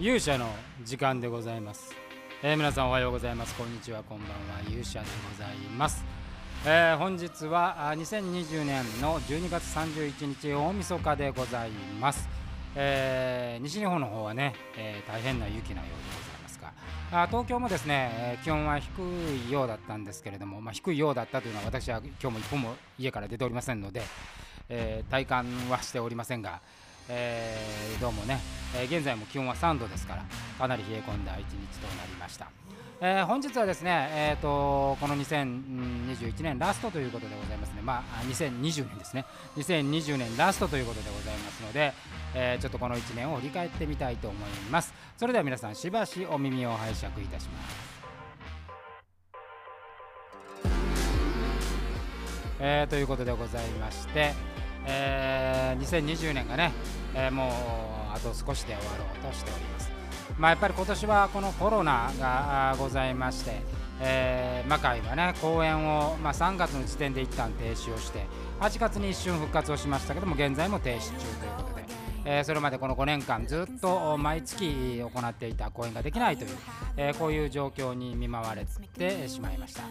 勇者の時間でございます、えー皆さんおはようございます。こんにちはこんばんは勇者でございます、えー本日は2020年の12月31日大晦日でございます、えー西日本の方はね、えー大変な雪のようでございますが。あ東京もですね、え気温は低いようだったんですけれども、まあ、低いようだったというのは私は今日も一歩も家から出ておりませんので、えー体感はしておりませんが、えーどうもね、えー現在も気温は3度ですからかなり冷え込んだ一日となりました、えー本日はですね、えー、とこの2021年ラストということでございますね。まあ2020年ですね。2020年ラストということでございますので、えーちょっとこの1年を振り返ってみたいと思います。それでは皆さんしばしお耳を拝借いたします。えーということでございまして、えー2020年がね、えーもうあと少しで終わろうとしております。まあ、やっぱり今年はこのコロナがございまして、えー魔界はね公演を、まあ、3月の時点で一旦停止をして8月に一瞬復活をしましたけども現在も停止中ということで、えーそれまでこの5年間ずっと毎月行っていた公演ができないという、えーこういう状況に見舞われてしまいました。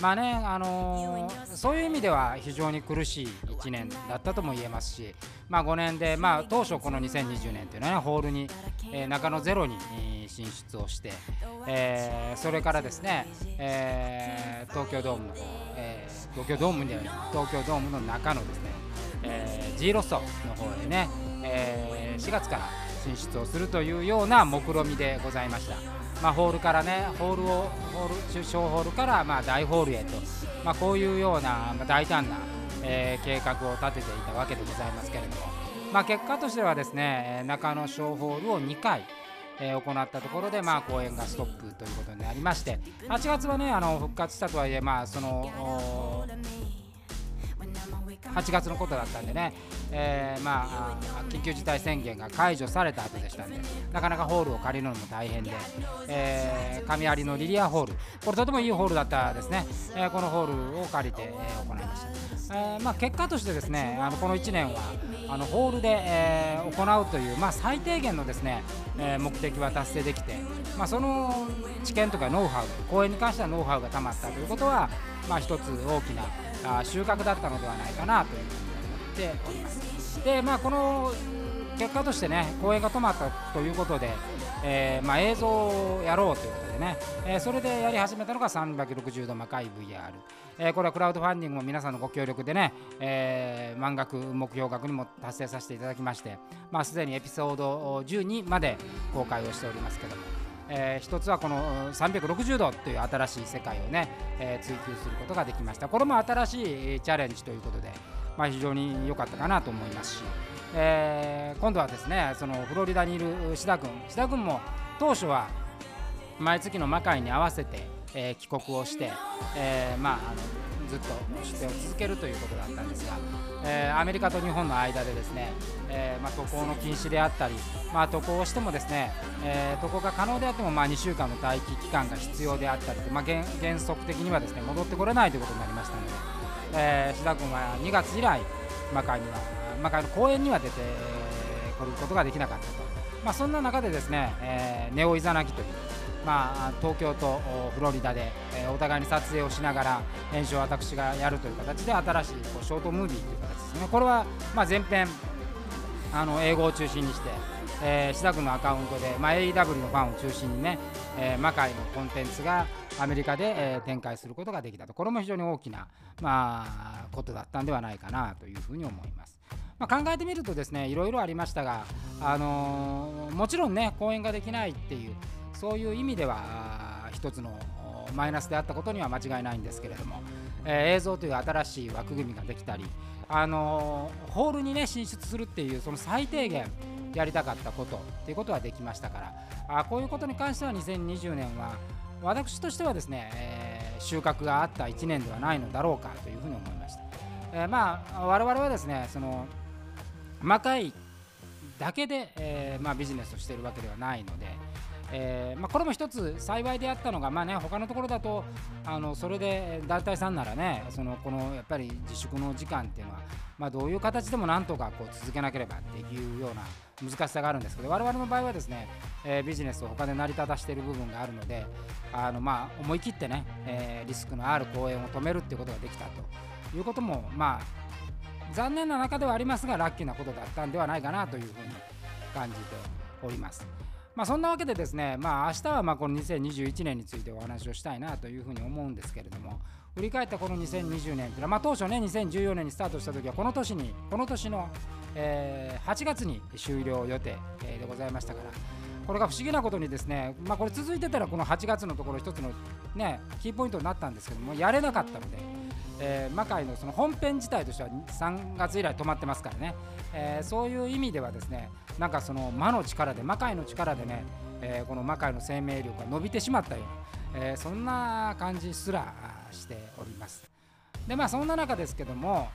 まあね、あのーそういう意味では非常に苦しい1年だったとも言えますし、まあ、5年で、まあ、当初この2020年というのは、ね、ホールに、えー中野ゼロに進出をして、えーそれからですね、えー東京ドームの、えー東京ドームでは東京ドームの中のですね、えー G ロストの方へね、えー4月から進出をするというような目論見でございました。まあ、ホールからね、ホールをホール小ホールからま大ホールへと、まあ、こういうような大胆な、えー計画を立てていたわけでございますけれども、まあ、結果としてはですね、中野小ホールを2回、え行ったところで、まあ、公演がストップということになりまして、8月はね、あの復活したとはいえ、まあ、その8月のことだったんでね、えーまあ、緊急事態宣言が解除された後でしたんで、なかなかホールを借りるのも大変で、えー、上有のリリアホール、これとてもいいホールだったですね、えーこのホールを借りて、え行いました。えまあ、結果としてですね、あのこの1年はあのホールで、え行うという、まあ、最低限のですね、え目的は達成できて、まあ、その知見とかノウハウ、公演に関してはノウハウがたまったということは、まあ、一つ大きなあ収穫だったのではないかなというふうに思っております。で、まあ、この結果としてね、公演が止まったということで、えーまあ、映像をやろうということでね、えーそれでやり始めたのが360度魔界 VR、えーこれはクラウドファンディングも皆さんのご協力でね、え満額目標額にも達成させていただきまして、まあ、すでにエピソード12まで公開をしておりますけども、えー一つはこの360度という新しい世界をね、えー追求することができました。これも新しいチャレンジということで、まあ、非常に良かったかなと思いますし、えー今度はですねそのフロリダにいる志田君。志田君も当初は毎月の魔界に合わせて、え帰国をして、えまあ、ずっと出演を続けるということだったんですが、えーアメリカと日本の間でですね、えーまあ、渡航の禁止であったり、まあ、渡航をしてもですね、えー渡航が可能であってもまあ2週間の待機期間が必要であったりと、まあ、原原則的にはですね戻ってこれないということになりましたので、えー、志田君は2月以来魔界には魔界の公演には出てこることができなかったと、まあ、そんな中でですね、えーネオイザナギというまあ、東京とフロリダで、えお互いに撮影をしながら編集を私がやるという形で新しいこうショートムービーという形ですねこれはまあ前編あの英語を中心にして、えー、志田君のアカウントで、まあ、AEW のファンを中心にね、えー魔界のコンテンツがアメリカで、えー展開することができたとこれも非常に大きな、まあ、ことだったんではないかなというふうに思います。まあ、考えてみるとですねいろいろありましたが、あのーもちろんね公演ができないっていうそういう意味では一つのマイナスであったことには間違いないんですけれども、えー映像という新しい枠組みができたり、あのーホールにね進出するっていうその最低限やりたかったことっていうことはできましたからあこういうことに関しては2020年は私としてはですね、えー収穫があった1年ではないのだろうかというふうに思いました。えーまあ我々はですねその魔界だけで、えーまあ、ビジネスをしているわけではないので、えーまあ、これも一つ幸いであったのが、まあね、他のところだとあのそれで団体さんならねそのこのやっぱり自粛の時間っていうのは、まあ、どういう形でもなんとかこう続けなければっていうような難しさがあるんですけど我々の場合はですね、えー、ビジネスを他で成り立たしている部分があるのであの、まあ、思い切ってね、えー、リスクのある公演を止めるっていうことができたということも、まあ、残念な中ではありますがラッキーなことだったんではないかなというふうに感じております。まあ、そんなわけでですね、まあ、明日はまこの2021年についてお話をしたいなというふうに思うんですけれども振り返ったこの2020年というのは、まあ、当初ね2014年にスタートした時はこの年にこの年のえ、8月に終了予定、でございましたからこれが不思議なことにですね、まあ、これ続いてたらこの8月のところ一つの、ね、キーポイントになったんですけどもやれなかったので、えー、魔界のその本編自体としては3月以来止まってますからね、えー、そういう意味ではですねなんかその魔の力で魔界の力でね、えー、この魔界の生命力が伸びてしまったような、え、そんな感じすらしております。でまあそんな中ですけども、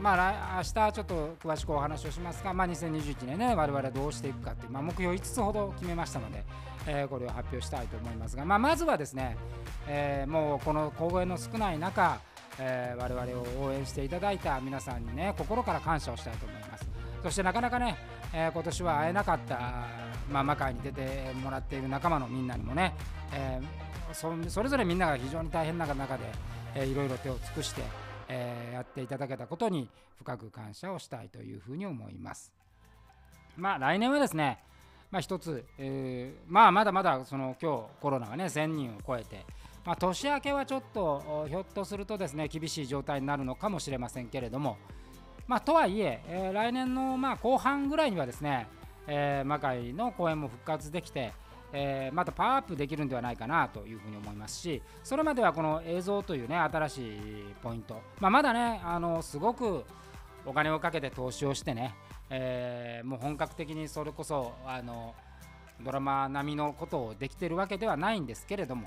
まあ、明日ちょっと詳しくお話をしますが、まあ、2021年ね、我々はどうしていくかという、まあ、目標5つほど決めましたので、えー、これを発表したいと思いますが、まあ、まずはですね、えー、もうこの公演の少ない中、えー、我々を応援していただいた皆さんにね、心から感謝をしたいと思います。そしてなかなかね、えー、今年は会えなかった、まあ、魔界に出てもらっている仲間のみんなにもね、えー、それぞれみんなが非常に大変な中で、えー、いろいろ手を尽くして、えー、やっていただけたことに深く感謝をしたいというふうに思います。まあ来年はですね、まあ、一つ、えー、まあまだまだその今日コロナがね1000人を超えて、まあ、年明けはちょっとひょっとするとですね厳しい状態になるのかもしれませんけれども、まあ、とはいええー、来年のまあ後半ぐらいにはですね、えー、魔界の公演も復活できて、えー、またパワーアップできるんではないかなというふうに思いますしそれまではこの映像というね新しいポイント、まあ、まだねあのすごくお金をかけて投資をしてね、えー、もう本格的にそれこそあのドラマ並みのことをできてるわけではないんですけれども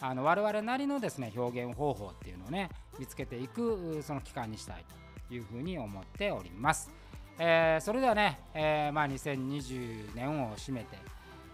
あの我々なりのですね表現方法っていうのをね見つけていくその期間にしたいというふうに思っております。えー、それではね、えー、まあ、2020年を締めて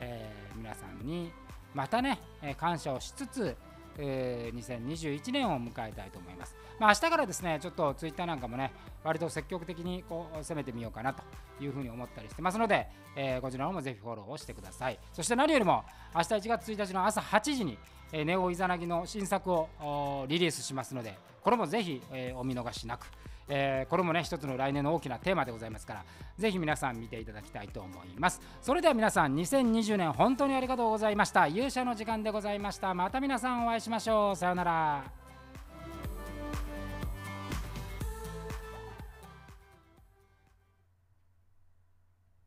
えー、皆さんにまたね、感謝をしつつ、えー、2021年を迎えたいと思います。まあ、明日からですね、ちょっとツイッターなんかもね、割と積極的にこう攻めてみようかなというふうに思ったりしてますので、えー、こちらもぜひフォローをしてください。そして何よりも、明日1月1日の朝8時に、えー、ネオイザナギの新作をリリースしますので、これもぜひ、えー、お見逃しなく。えー、これもね一つの来年の大きなテーマでございますからぜひ皆さん見ていただきたいと思います。それでは皆さん2020年本当にありがとうございました。勇者の時間でございました。また皆さんお会いしましょう。さようなら。